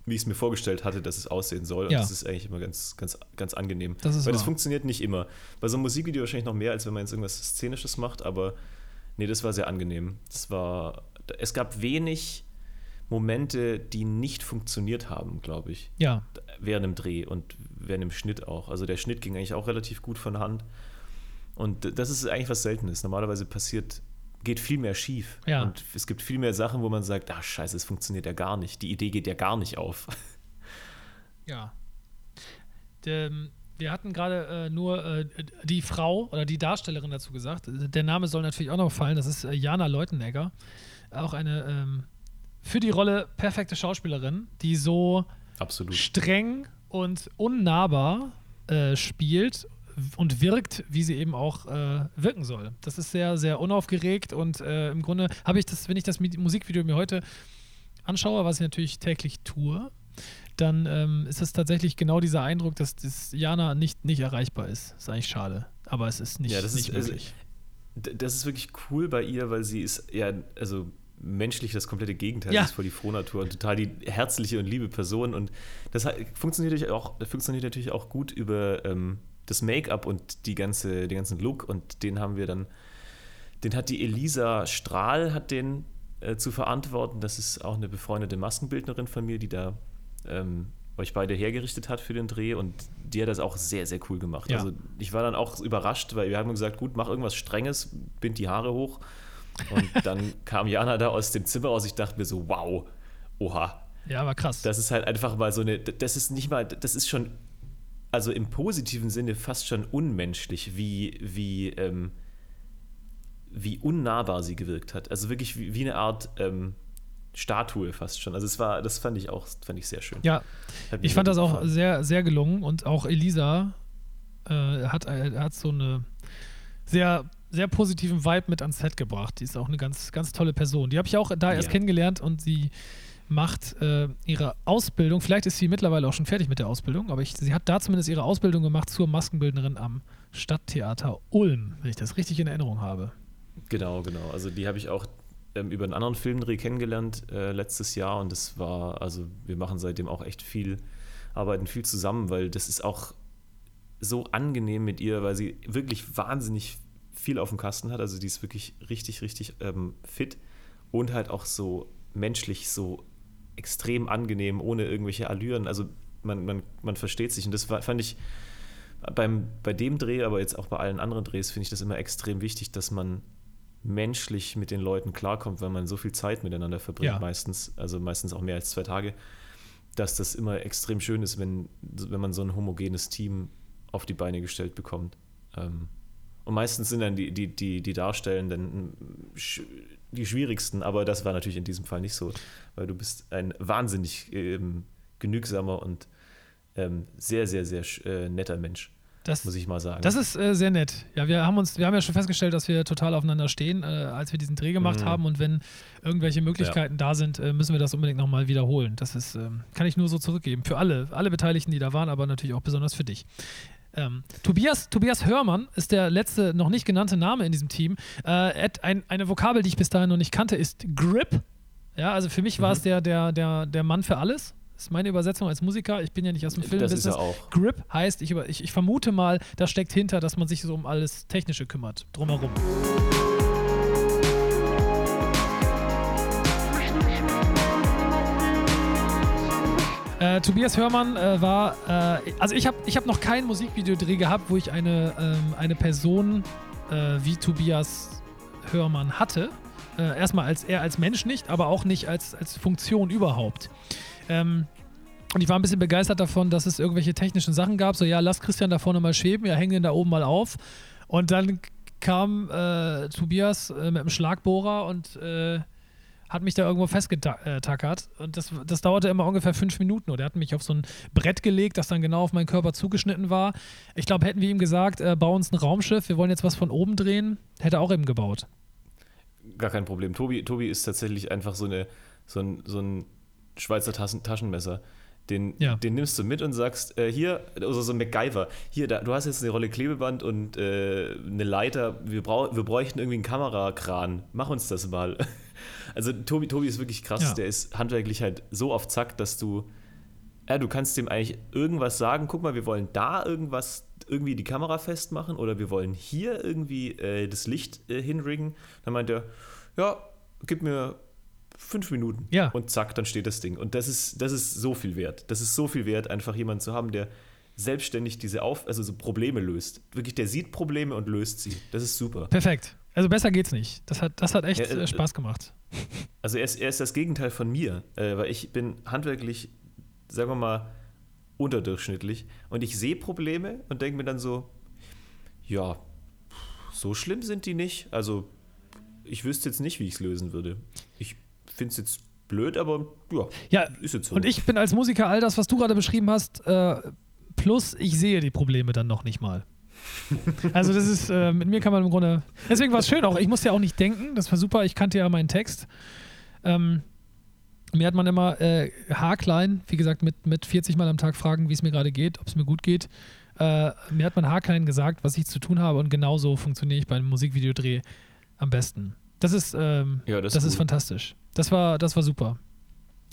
wie ich es mir vorgestellt hatte, dass es aussehen soll. Und Ja. das ist eigentlich immer ganz, ganz, ganz angenehm. Das ist Weil das wahr. funktioniert nicht immer. Bei so einem Musikvideo wahrscheinlich noch mehr, als wenn man jetzt irgendwas Szenisches macht, aber nee, das war sehr angenehm. Das war, es gab wenig Momente, die nicht funktioniert haben, glaube ich. ja, während dem Dreh und während dem Schnitt auch. Also der Schnitt ging eigentlich auch relativ gut von Hand. Und das ist eigentlich was Seltenes. Normalerweise passiert, geht viel mehr schief. Ja. Und es gibt viel mehr Sachen, wo man sagt, ach scheiße, es funktioniert ja gar nicht. Die Idee geht ja gar nicht auf. Ja. Ähm, wir hatten gerade äh, nur äh, die Frau oder die Darstellerin dazu gesagt. Der Name soll natürlich auch noch fallen. Das ist äh, Jana Leutenegger. Auch eine ähm, für die Rolle perfekte Schauspielerin, die so Absolut. streng und unnahbar äh, spielt und wirkt, wie sie eben auch äh, wirken soll. Das ist sehr, sehr unaufgeregt und äh, im Grunde habe ich das, wenn ich das Musikvideo mir heute anschaue, was ich natürlich täglich tue, dann ähm, ist es tatsächlich genau dieser Eindruck, dass das Jana nicht, nicht erreichbar ist. Ist eigentlich schade. Aber es ist nicht, Ja, das nicht ist- also- möglich. Das ist wirklich cool bei ihr, weil sie ist ja, also menschlich das komplette Gegenteil. Ja. Ist voll die Frohnatur und total die herzliche und liebe Person. Und das funktioniert natürlich auch, funktioniert natürlich auch gut über ähm, das Make-up und die ganze, den ganzen Look. Und den haben wir dann, den hat die Elisa Strahl, hat den äh, zu verantworten. Das ist auch eine befreundete Maskenbildnerin von mir, die da ähm, euch beide hergerichtet hat für den Dreh und die hat das auch sehr, sehr cool gemacht. Ja. Also ich war dann auch überrascht, weil wir haben gesagt, gut, mach irgendwas Strenges, bind die Haare hoch. Und dann kam Jana da aus dem Zimmer raus. Ich dachte mir so, wow, oha. Ja, war krass. Das ist halt einfach mal so eine, das ist nicht mal, das ist schon, also im positiven Sinne fast schon unmenschlich, wie, wie, ähm, wie unnahbar sie gewirkt hat. Also wirklich wie, wie eine Art ähm, Statue fast schon. Also es war, das fand ich auch, fand ich sehr schön. ja, Ich fand das auch gefallen. sehr, sehr gelungen und auch Elisa äh, hat, äh, hat so eine sehr, sehr positiven Vibe mit ans Set gebracht. Die ist auch eine ganz, ganz tolle Person. Die habe ich auch da erst Ja. kennengelernt und sie macht äh, ihre Ausbildung. Vielleicht ist sie mittlerweile auch schon fertig mit der Ausbildung, aber ich, sie hat da zumindest ihre Ausbildung gemacht zur Maskenbildnerin am Stadttheater Ulm, wenn ich das richtig in Erinnerung habe. Genau, genau. Also die habe ich auch ähm, über einen anderen Filmdreh kennengelernt äh, letztes Jahr und das war, also wir machen seitdem auch echt viel, arbeiten viel zusammen, weil das ist auch so angenehm mit ihr, weil sie wirklich wahnsinnig viel auf dem Kasten hat. Also die ist wirklich richtig, richtig ähm, fit und halt auch so menschlich so extrem angenehm, ohne irgendwelche Allüren. Also man, man, man versteht sich und das war, fand ich beim, bei dem Dreh, aber jetzt auch bei allen anderen Drehs, finde ich das immer extrem wichtig, dass man menschlich mit den Leuten klarkommt, weil man so viel Zeit miteinander verbringt, Ja. meistens, also meistens auch mehr als zwei Tage, dass das immer extrem schön ist, wenn, wenn man so ein homogenes Team auf die Beine gestellt bekommt. Ähm, und meistens sind dann die, die, die, die Darstellenden die schwierigsten, aber das war natürlich in diesem Fall nicht so, weil du bist ein wahnsinnig ähm, genügsamer und ähm, sehr, sehr, sehr äh, netter Mensch, Das, muss ich mal sagen. Das ist äh, sehr nett. Ja, wir haben uns, wir haben ja schon festgestellt, dass wir total aufeinander stehen, äh, als wir diesen Dreh gemacht Mhm. haben. Und wenn irgendwelche Möglichkeiten da sind, äh, müssen wir das unbedingt nochmal wiederholen. Das ist, ähm, kann ich nur so zurückgeben. Für alle, alle Beteiligten, die da waren, aber natürlich auch besonders für dich. Ähm, Tobias, Tobias Hörmann ist der letzte noch nicht genannte Name in diesem Team. Äh, ein, eine Vokabel, die ich bis dahin noch nicht kannte, ist Grip. Ja, also für mich war es der, der, der, der Mann für alles. ist meine Übersetzung als Musiker. Ich bin ja nicht aus dem Das Filmbusiness. ist er auch. Grip heißt, ich, über, ich, ich vermute mal, da steckt hinter, dass man sich so um alles Technische kümmert, drumherum. Äh, Tobias Hörmann äh, war, äh, also ich habe ich hab noch kein Musikvideodreh gehabt, wo ich eine, ähm, eine Person äh, wie Tobias Hörmann hatte. Äh, erstmal als er als Mensch nicht, aber auch nicht als, als Funktion überhaupt. Ähm, und ich war ein bisschen begeistert davon, dass es irgendwelche technischen Sachen gab. So, ja, lass Christian da vorne mal schweben, ja, häng den da oben mal auf. Und dann kam äh, Tobias mit einem Schlagbohrer und hat mich da irgendwo festgetackert. Und das, das dauerte immer ungefähr fünf Minuten. Und er hat mich auf so ein Brett gelegt, das dann genau auf meinen Körper zugeschnitten war. Ich glaube, hätten wir ihm gesagt, äh, bau uns ein Raumschiff, wir wollen jetzt was von oben drehen, hätte er auch eben gebaut. Gar kein Problem. Tobi, Tobi ist tatsächlich einfach so, eine, so, ein, so ein Schweizer Taschen, Taschenmesser. Den, Ja. den nimmst du mit und sagst, äh, hier, also so ein MacGyver, hier, da, du hast jetzt eine Rolle Klebeband und äh, eine Leiter, wir, brau wir bräuchten irgendwie einen Kamerakran, mach uns das mal. Also Tobi, Tobi ist wirklich krass, Ja. der ist handwerklich halt so auf Zack, dass du, ja, du kannst dem eigentlich irgendwas sagen, guck mal, wir wollen da irgendwas, irgendwie die Kamera festmachen oder wir wollen hier irgendwie äh, das Licht äh, hinriggen. Dann meint er, ja, gib mir fünf Minuten. Ja. Und zack, dann steht das Ding. Und das ist, das ist so viel wert. Das ist so viel wert, einfach jemanden zu haben, der selbstständig diese Auf also so Probleme löst. Wirklich, der sieht Probleme und löst sie. Das ist super. Perfekt. Also besser geht's nicht. Das hat, das hat echt Ja, äh, äh, Spaß gemacht. Also er ist, er ist das Gegenteil von mir, äh, weil ich bin handwerklich, sagen wir mal, unterdurchschnittlich und ich sehe Probleme und denke mir dann so, ja, so schlimm sind die nicht. Also ich wüsste jetzt nicht, wie ich es lösen würde. Ich finde es jetzt blöd, aber ja, Ja, ist jetzt so. und ich bin als Musiker all das, was du gerade beschrieben hast, äh, plus ich sehe die Probleme dann noch nicht mal. Also das ist, äh, mit mir kann man im Grunde, deswegen war es schön auch, ich musste ja auch nicht denken, das war super, ich kannte ja meinen Text. Ähm, mir hat man immer äh, haarklein, wie gesagt, mit, mit 40 Mal am Tag fragen, wie es mir gerade geht, ob es mir gut geht. Äh, mir hat man haarklein gesagt, was ich zu tun habe und genauso funktioniere ich beim Musikvideodreh am besten. Das ist, ähm, Ja, das das, ist ist fantastisch. Das war, das war super.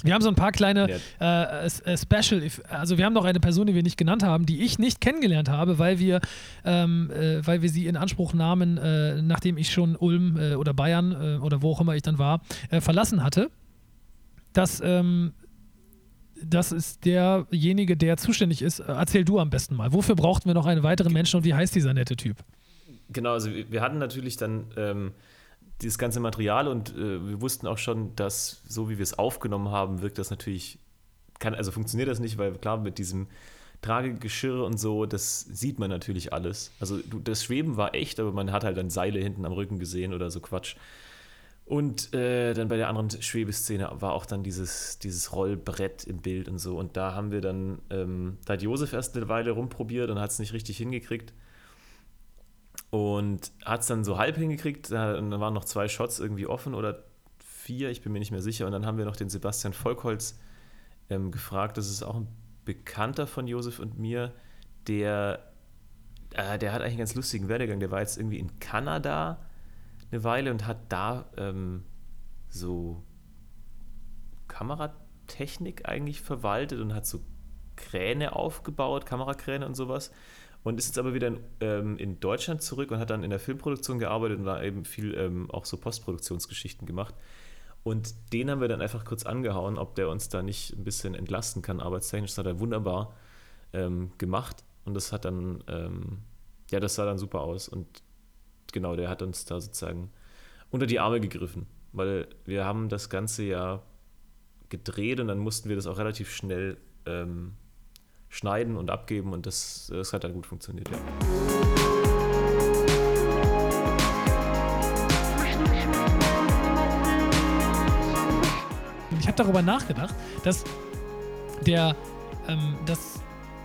Wir haben so ein paar kleine äh, äh, Special, also wir haben noch eine Person, die wir nicht genannt haben, die ich nicht kennengelernt habe, weil wir, ähm, äh, weil wir sie in Anspruch nahmen, äh, nachdem ich schon Ulm äh, oder Bayern äh, oder wo auch immer ich dann war, verlassen hatte. Das, ähm, das ist derjenige, der zuständig ist. Äh, Erzähl du am besten mal. Wofür brauchten wir noch einen weiteren Menschen und wie heißt dieser nette Typ? Genau, also wir wir hatten natürlich dann ähm, dieses ganze Material und äh, wir wussten auch schon, dass so wie wir es aufgenommen haben, wirkt das natürlich, kann, also funktioniert das nicht, weil klar mit diesem Tragegeschirr und so, das sieht man natürlich alles. Also du, das Schweben war echt, aber man hat halt dann Seile hinten am Rücken gesehen oder so Quatsch. Und äh, dann bei der anderen Schwebeszene war auch dann dieses, dieses Rollbrett im Bild und so. Und da haben wir dann, ähm, da hat Josef erst eine Weile rumprobiert und hat es nicht richtig hingekriegt. Und hat es dann so halb hingekriegt. Da, waren noch zwei Shots irgendwie offen oder vier, ich bin mir nicht mehr sicher. Und dann haben wir noch den Sebastian Volkholz ähm, gefragt. Das ist auch ein Bekannter von Josef und mir, der, äh, der hat eigentlich einen ganz lustigen Werdegang. Der war jetzt irgendwie in Kanada eine Weile und hat da ähm, so Kameratechnik eigentlich verwaltet und hat so Kräne aufgebaut, Kamerakräne und sowas. Und ist jetzt aber wieder in, ähm, in Deutschland zurück und hat dann in der Filmproduktion gearbeitet und da eben viel ähm, auch so Postproduktionsgeschichten gemacht. Und den haben wir dann einfach kurz angehauen, ob der uns da nicht ein bisschen entlasten kann. Arbeitstechnisch das hat er wunderbar ähm, gemacht. Und das hat dann, ähm, ja, das sah dann super aus. Und genau, der hat uns da sozusagen unter die Arme gegriffen. Weil wir haben das Ganze ja gedreht und dann mussten wir das auch relativ schnell ähm, schneiden und abgeben und das, das hat dann gut funktioniert, ja. Ich habe darüber nachgedacht, dass der, ähm, dass,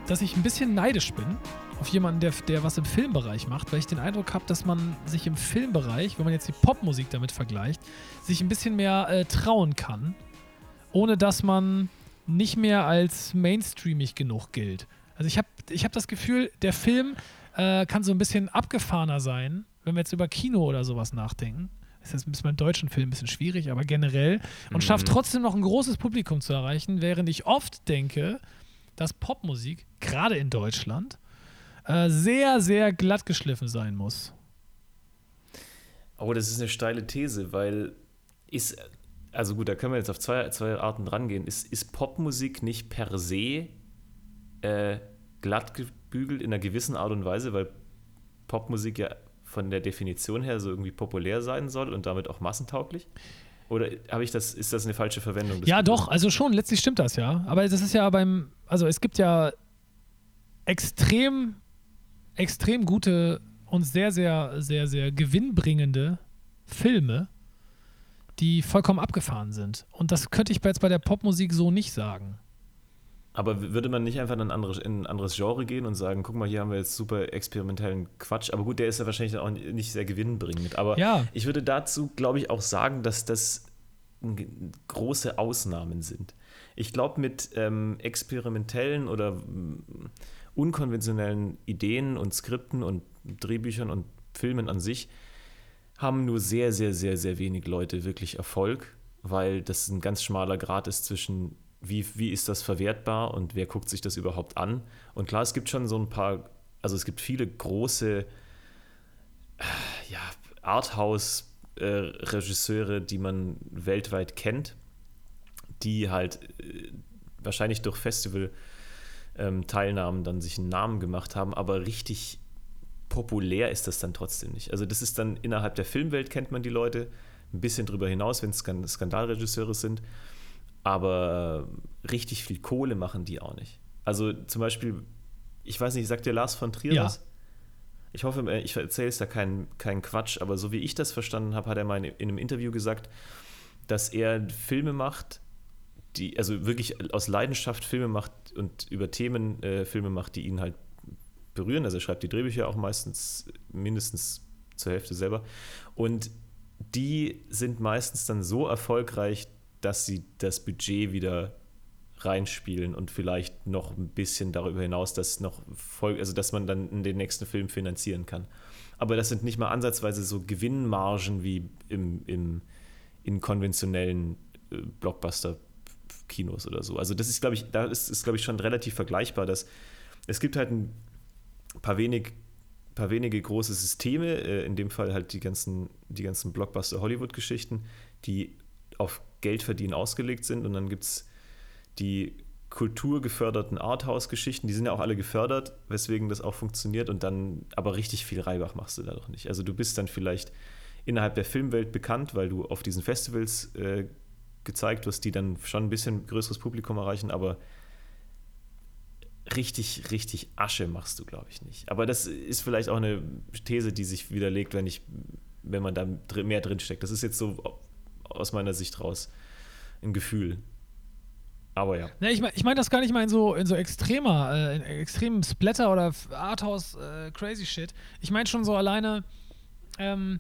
dass ich ein bisschen neidisch bin auf jemanden, der, der was im Filmbereich macht, weil ich den Eindruck habe, dass man sich im Filmbereich, wenn man jetzt die Popmusik damit vergleicht, sich ein bisschen mehr äh, trauen kann, ohne dass man nicht mehr als mainstreamig genug gilt. Also ich habe ich hab das Gefühl, der Film äh, kann so ein bisschen abgefahrener sein, wenn wir jetzt über Kino oder sowas nachdenken. ist jetzt ein bisschen beim deutschen Film ein bisschen schwierig, aber generell. Und schafft trotzdem noch ein großes Publikum zu erreichen, während ich oft denke, dass Popmusik, gerade in Deutschland, äh, sehr, sehr glatt geschliffen sein muss. Oh, das ist eine steile These, weil ist, also gut, da können wir jetzt auf zwei, zwei Arten rangehen. Ist, ist Popmusik nicht per se äh, glatt gebügelt in einer gewissen Art und Weise, weil Popmusik ja von der Definition her so irgendwie populär sein soll und damit auch massentauglich? Oder habe ich das, ist das eine falsche Verwendung? Ja, Begriffs? doch, also schon, letztlich stimmt das ja. Aber das ist ja beim, also es gibt ja extrem, extrem gute und sehr, sehr, sehr, sehr gewinnbringende Filme, die vollkommen abgefahren sind. Und das könnte ich jetzt bei der Popmusik so nicht sagen. Aber würde man nicht einfach in ein, anderes, in ein anderes Genre gehen und sagen, guck mal, hier haben wir jetzt super experimentellen Quatsch. Aber gut, der ist ja wahrscheinlich auch nicht sehr gewinnbringend. Aber Ja. ich würde dazu, glaube ich, auch sagen, dass das große Ausnahmen sind. Ich glaube, mit ähm, experimentellen oder unkonventionellen Ideen und Skripten und Drehbüchern und Filmen an sich haben nur sehr, sehr, sehr, sehr wenig Leute wirklich Erfolg, weil das ein ganz schmaler Grad ist zwischen, wie, wie ist das verwertbar und wer guckt sich das überhaupt an. Und klar, es gibt schon so ein paar, also es gibt viele große ja, Arthouse-Regisseure, die man weltweit kennt, die halt äh, wahrscheinlich durch Festival-Teilnahmen dann sich einen Namen gemacht haben, aber richtig populär ist das dann trotzdem nicht. Also das ist dann innerhalb der Filmwelt kennt man die Leute, ein bisschen drüber hinaus, wenn es Skan- Skandalregisseure sind, aber richtig viel Kohle machen die auch nicht. Also zum Beispiel, ich weiß nicht, sagt dir Lars von Trier Ja. was? Ich hoffe, ich erzähle es da keinen keinen Quatsch, aber so wie ich das verstanden habe, hat er mal in, in einem Interview gesagt, dass er Filme macht, die, also wirklich aus Leidenschaft Filme macht und über Themen äh, Filme macht, die ihn halt berühren. Also er schreibt die Drehbücher auch meistens mindestens zur Hälfte selber. Und die sind meistens dann so erfolgreich, dass sie das Budget wieder reinspielen und vielleicht noch ein bisschen darüber hinaus, dass noch voll, also dass man dann den nächsten Film finanzieren kann. Aber das sind nicht mal ansatzweise so Gewinnmargen wie im, im, in konventionellen äh, Blockbuster-Kinos oder so. Also das ist, glaube ich, da ist, ist glaube ich, schon relativ vergleichbar, dass es gibt halt ein paar wenig paar wenige große Systeme, äh, in dem Fall halt die ganzen, die ganzen Blockbuster-Hollywood-Geschichten, die auf Geld verdienen ausgelegt sind. Und dann gibt es die kulturgeförderten Arthouse-Geschichten, die sind ja auch alle gefördert, weswegen das auch funktioniert. Und dann, aber richtig viel Reibach machst du da doch nicht. Also du bist dann vielleicht innerhalb der Filmwelt bekannt, weil du auf diesen Festivals äh, gezeigt wirst, die dann schon ein bisschen größeres Publikum erreichen, aber richtig, richtig Asche machst du, glaube ich, nicht. Aber das ist vielleicht auch eine These, die sich widerlegt, wenn ich, wenn man da mehr drinsteckt. Das ist jetzt so aus meiner Sicht raus ein Gefühl. Aber ja. Ne, ich meine ich mein das gar nicht mal in so, in so extremer, äh, in extremem Splatter oder Arthouse äh, Crazy Shit. Ich meine schon so alleine, ähm,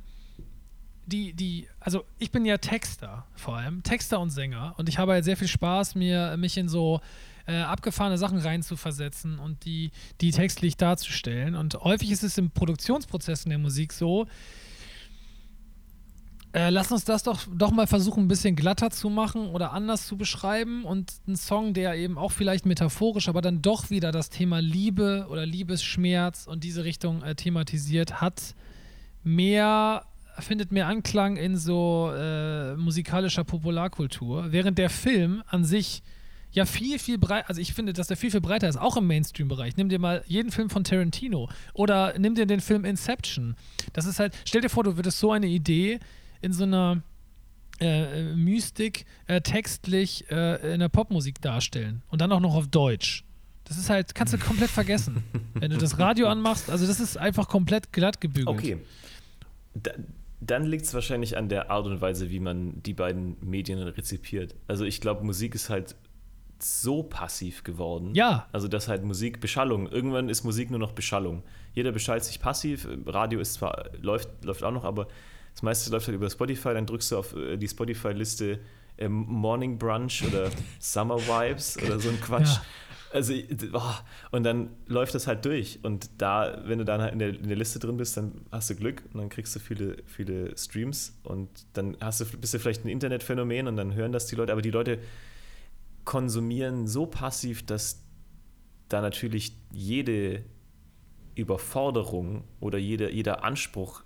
die, die, also ich bin ja Texter vor allem, Texter und Sänger und ich habe halt sehr viel Spaß, mir, mich in so äh, abgefahrene Sachen reinzuversetzen und die, die textlich darzustellen. Und häufig ist es im Produktionsprozess in der Musik so, äh, lass uns das doch, doch mal versuchen, ein bisschen glatter zu machen oder anders zu beschreiben und einen Song, der eben auch vielleicht metaphorisch, aber dann doch wieder das Thema Liebe oder Liebesschmerz und diese Richtung äh, thematisiert hat, mehr findet mehr Anklang in so äh, musikalischer Popularkultur, während der Film an sich ja viel, viel breiter, also ich finde, dass der viel, viel breiter ist, auch im Mainstream-Bereich. Nimm dir mal jeden Film von Tarantino oder nimm dir den Film Inception. Das ist halt, stell dir vor, du würdest so eine Idee in so einer äh, äh, Mystik äh, textlich äh, in der Popmusik darstellen und dann auch noch auf Deutsch. Das ist halt, kannst du komplett vergessen. Wenn du das Radio anmachst, also das ist einfach komplett glatt gebügelt. Okay. Da, dann liegt es wahrscheinlich an der Art und Weise, wie man die beiden Medien rezipiert. Also ich glaube, Musik ist halt so passiv geworden. Ja. Also das halt Musik, Beschallung. Irgendwann ist Musik nur noch Beschallung. Jeder beschallt sich passiv. Radio ist zwar, läuft, läuft auch noch, aber das meiste läuft halt über Spotify. Dann drückst du auf äh, die Spotify-Liste äh, Morning Brunch oder Summer Vibes oder so ein Quatsch. Also, oh, und dann läuft das halt durch. Und da, wenn du dann halt in der, in der Liste drin bist, dann hast du Glück und dann kriegst du viele, viele Streams und dann hast du, bist du vielleicht ein Internetphänomen und dann hören das die Leute. Aber die Leute konsumieren so passiv, dass da natürlich jede Überforderung oder jede, jeder Anspruch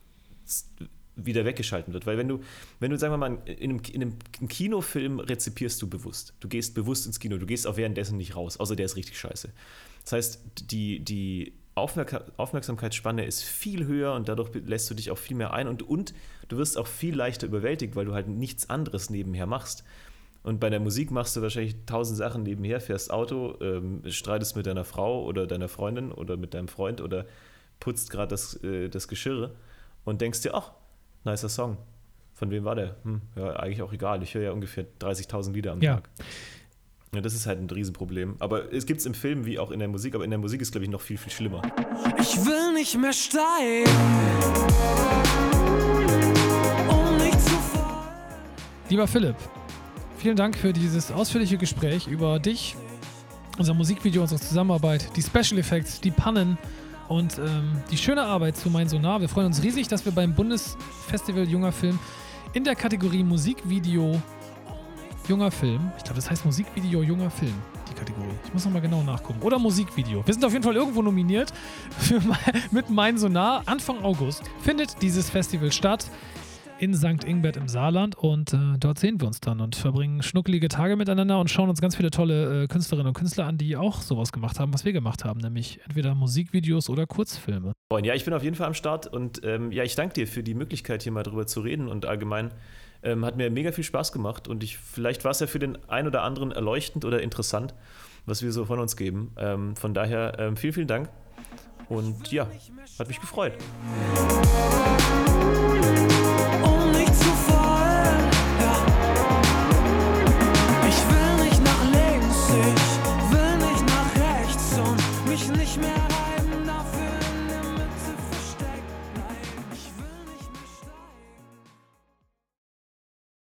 wieder weggeschalten wird. Weil wenn du, wenn du, sagen wir mal, in einem, in einem Kinofilm rezipierst du bewusst. Du gehst bewusst ins Kino, du gehst auch währenddessen nicht raus, außer der ist richtig scheiße. Das heißt, die, die Aufmerksamkeitsspanne ist viel höher und dadurch lässt du dich auch viel mehr ein und, und du wirst auch viel leichter überwältigt, weil du halt nichts anderes nebenher machst. Und bei der Musik machst du wahrscheinlich tausend Sachen nebenher, fährst Auto, ähm, streitest mit deiner Frau oder deiner Freundin oder mit deinem Freund oder putzt gerade das, äh, das Geschirr und denkst dir, ach, nicer Song. Von wem war der? Hm, ja, eigentlich auch egal. Ich höre ja ungefähr 30.000 Lieder am Ja. Tag. Ja, das ist halt ein Riesenproblem. Aber es gibt es im Film wie auch in der Musik, aber in der Musik ist, glaube ich, noch viel, viel schlimmer. Ich will nicht mehr steigen, um nicht zu fallen. Lieber Philipp, vielen Dank für dieses ausführliche Gespräch über dich, unser Musikvideo, unsere Zusammenarbeit, die Special Effects, die Pannen und ähm, die schöne Arbeit zu Mein Sonar. Wir freuen uns riesig, dass wir beim Bundesfestival Junger Film in der Kategorie Musikvideo Junger Film, ich glaube, das heißt Musikvideo Junger Film, die Kategorie. Ich muss nochmal genau nachgucken. Oder Musikvideo. Wir sind auf jeden Fall irgendwo nominiert für, mit Mein Sonar. Anfang August findet dieses Festival statt in St. Ingbert im Saarland und äh, dort sehen wir uns dann und verbringen schnuckelige Tage miteinander und schauen uns ganz viele tolle äh, Künstlerinnen und Künstler an, die auch sowas gemacht haben, was wir gemacht haben, nämlich entweder Musikvideos oder Kurzfilme. Ja, ich bin auf jeden Fall am Start und ähm, ja, ich danke dir für die Möglichkeit, hier mal drüber zu reden und allgemein ähm, hat mir mega viel Spaß gemacht und ich, vielleicht war es ja für den einen oder anderen erleuchtend oder interessant, was wir so von uns geben. Ähm, von daher ähm, vielen, vielen Dank und ja, hat mich gefreut.